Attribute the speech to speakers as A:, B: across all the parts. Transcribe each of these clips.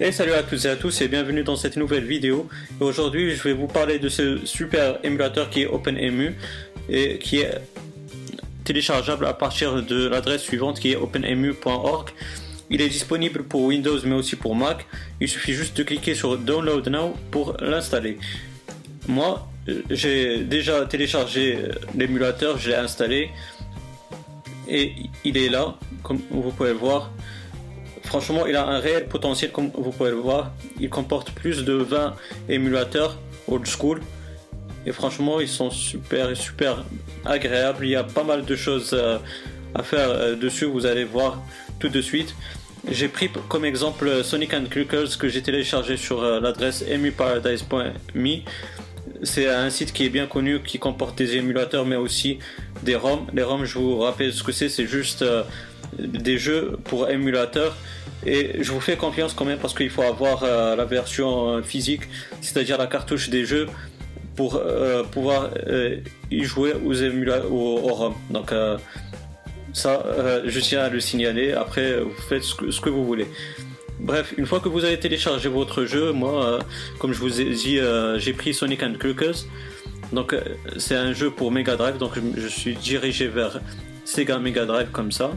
A: Et salut à toutes et à tous et bienvenue dans cette nouvelle vidéo. Aujourd'hui je vais vous parler de ce super émulateur qui est OpenEmu et qui est téléchargeable à partir de l'adresse suivante qui est openemu.org. Il est disponible pour Windows mais aussi pour Mac. Il suffit juste de cliquer sur Download Now pour l'installer. Moi j'ai déjà téléchargé l'émulateur, je l'ai installé et il est là comme vous pouvez le voir franchement, il a un réel potentiel, comme vous pouvez le voir. Il comporte plus de 20 émulateurs old school. Et franchement, ils sont super, super agréables. Il y a pas mal de choses euh, à faire euh, dessus. Vous allez voir tout de suite. J'ai pris comme exemple Sonic and que j'ai téléchargé sur euh, l'adresse emuparadise.me. C'est un site qui est bien connu, qui comporte des émulateurs, mais aussi des ROM. Les ROM, je vous rappelle ce que c'est. C'est juste des jeux pour émulateurs et je vous fais confiance quand même parce qu'il faut avoir euh, la version euh, physique, c'est-à-dire la cartouche des jeux pour euh, pouvoir y jouer aux émulateurs au, ROM. Donc ça, je tiens à le signaler. Après, vous faites ce que, vous voulez. Bref, une fois que vous avez téléchargé votre jeu, moi, comme je vous ai dit, j'ai pris Sonic and Knuckles. Donc c'est un jeu pour Mega Drive, donc je suis dirigé vers Sega Mega Drive comme ça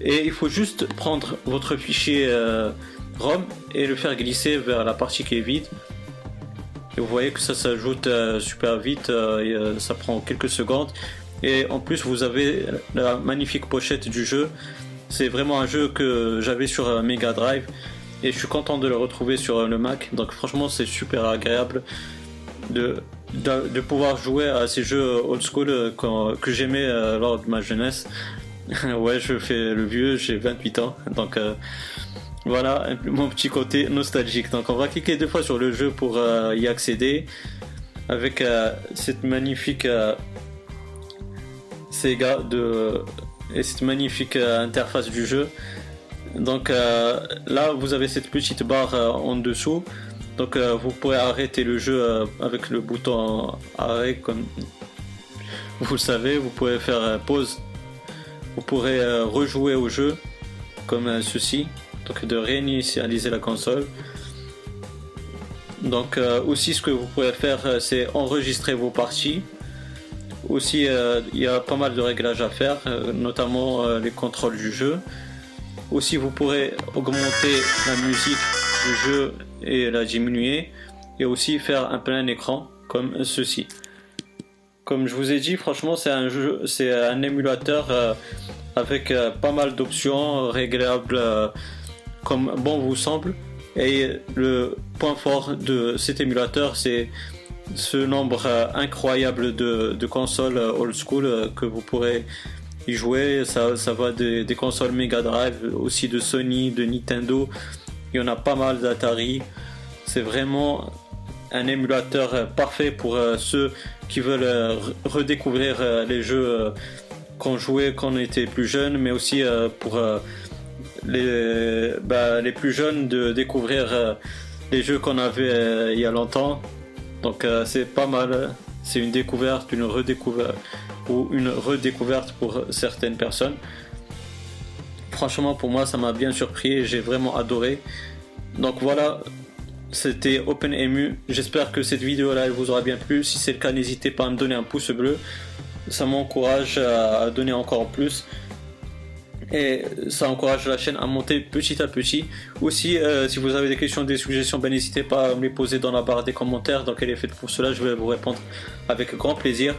A: et il faut juste prendre votre fichier euh, ROM et le faire glisser vers la partie qui est vide. Et vous voyez que ça s'ajoute euh, super vite, euh, ça prend quelques secondes. Et en plus, vous avez la magnifique pochette du jeu. C'est vraiment un jeu que j'avais sur Mega Drive et je suis content de le retrouver sur le Mac. Donc franchement, c'est super agréable de, de, pouvoir jouer à ces jeux old school que j'aimais lors de ma jeunesse. ouais, je fais le vieux, j'ai 28 ans. Donc euh, voilà mon petit côté nostalgique. Donc on va cliquer deux fois sur le jeu pour euh, y accéder avec euh, cette magnifique Sega de et cette magnifique interface du jeu. Donc là, vous avez cette petite barre en dessous. Donc vous pourrez arrêter le jeu avec le bouton arrêt comme vous le savez. Vous pouvez faire pause vous pourrez euh, rejouer au jeu comme euh, ceci, donc de réinitialiser la console. Donc euh, aussi ce que vous pouvez faire c'est enregistrer vos parties. Aussi il y a pas mal de réglages à faire, notamment les contrôles du jeu. Aussi vous pourrez augmenter la musique du jeu et la diminuer et aussi faire un plein écran comme ceci. Comme je vous ai dit, franchement, c'est un émulateur euh, avec euh, pas mal d'options réglables euh, comme bon vous semble. Et le point fort de cet émulateur, c'est ce nombre incroyable de, consoles old school que vous pourrez y jouer. Ça, va des, consoles Mega Drive, aussi de Sony, de Nintendo. Il y en a pas mal d'Atari. C'est vraiment un émulateur parfait pour ceux qui veulent euh, redécouvrir euh, les jeux euh, qu'on jouait quand on était plus jeune, mais aussi pour les, bah, les plus jeunes de découvrir les jeux qu'on avait il y a longtemps. Donc c'est pas mal, c'est une découverte, une redécouverte ou une redécouverte pour certaines personnes. Franchement pour moi ça m'a bien surpris et j'ai vraiment adoré. Donc voilà, c'était OpenEmu. J'espère que cette vidéo là vous aura bien plu. Si c'est le cas, n'hésitez pas à me donner un pouce bleu. Ça m'encourage à donner encore plus. Et ça encourage la chaîne à monter petit à petit. Aussi, euh, si vous avez des questions, des suggestions, ben, n'hésitez pas à me les poser dans la barre des commentaires. Donc elle est faite pour cela. Je vais vous répondre avec grand plaisir.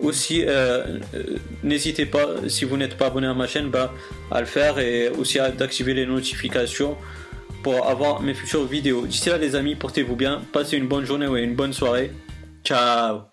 A: Aussi, euh, euh, n'hésitez pas, si vous n'êtes pas abonné à ma chaîne, ben, à le faire et aussi d'activer les notifications pour avoir mes futures vidéos. D'ici là les amis, portez-vous bien, passez une bonne journée ou une bonne soirée. Ciao